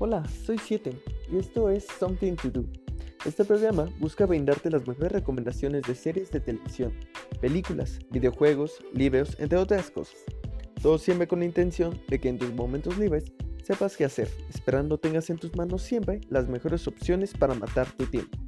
Hola, soy 7 y esto es Something to Do. Este programa busca brindarte las mejores recomendaciones de series de televisión, películas, videojuegos, libros, entre otras cosas. Todo siempre con la intención de que en tus momentos libres sepas qué hacer, esperando tengas en tus manos siempre las mejores opciones para matar tu tiempo.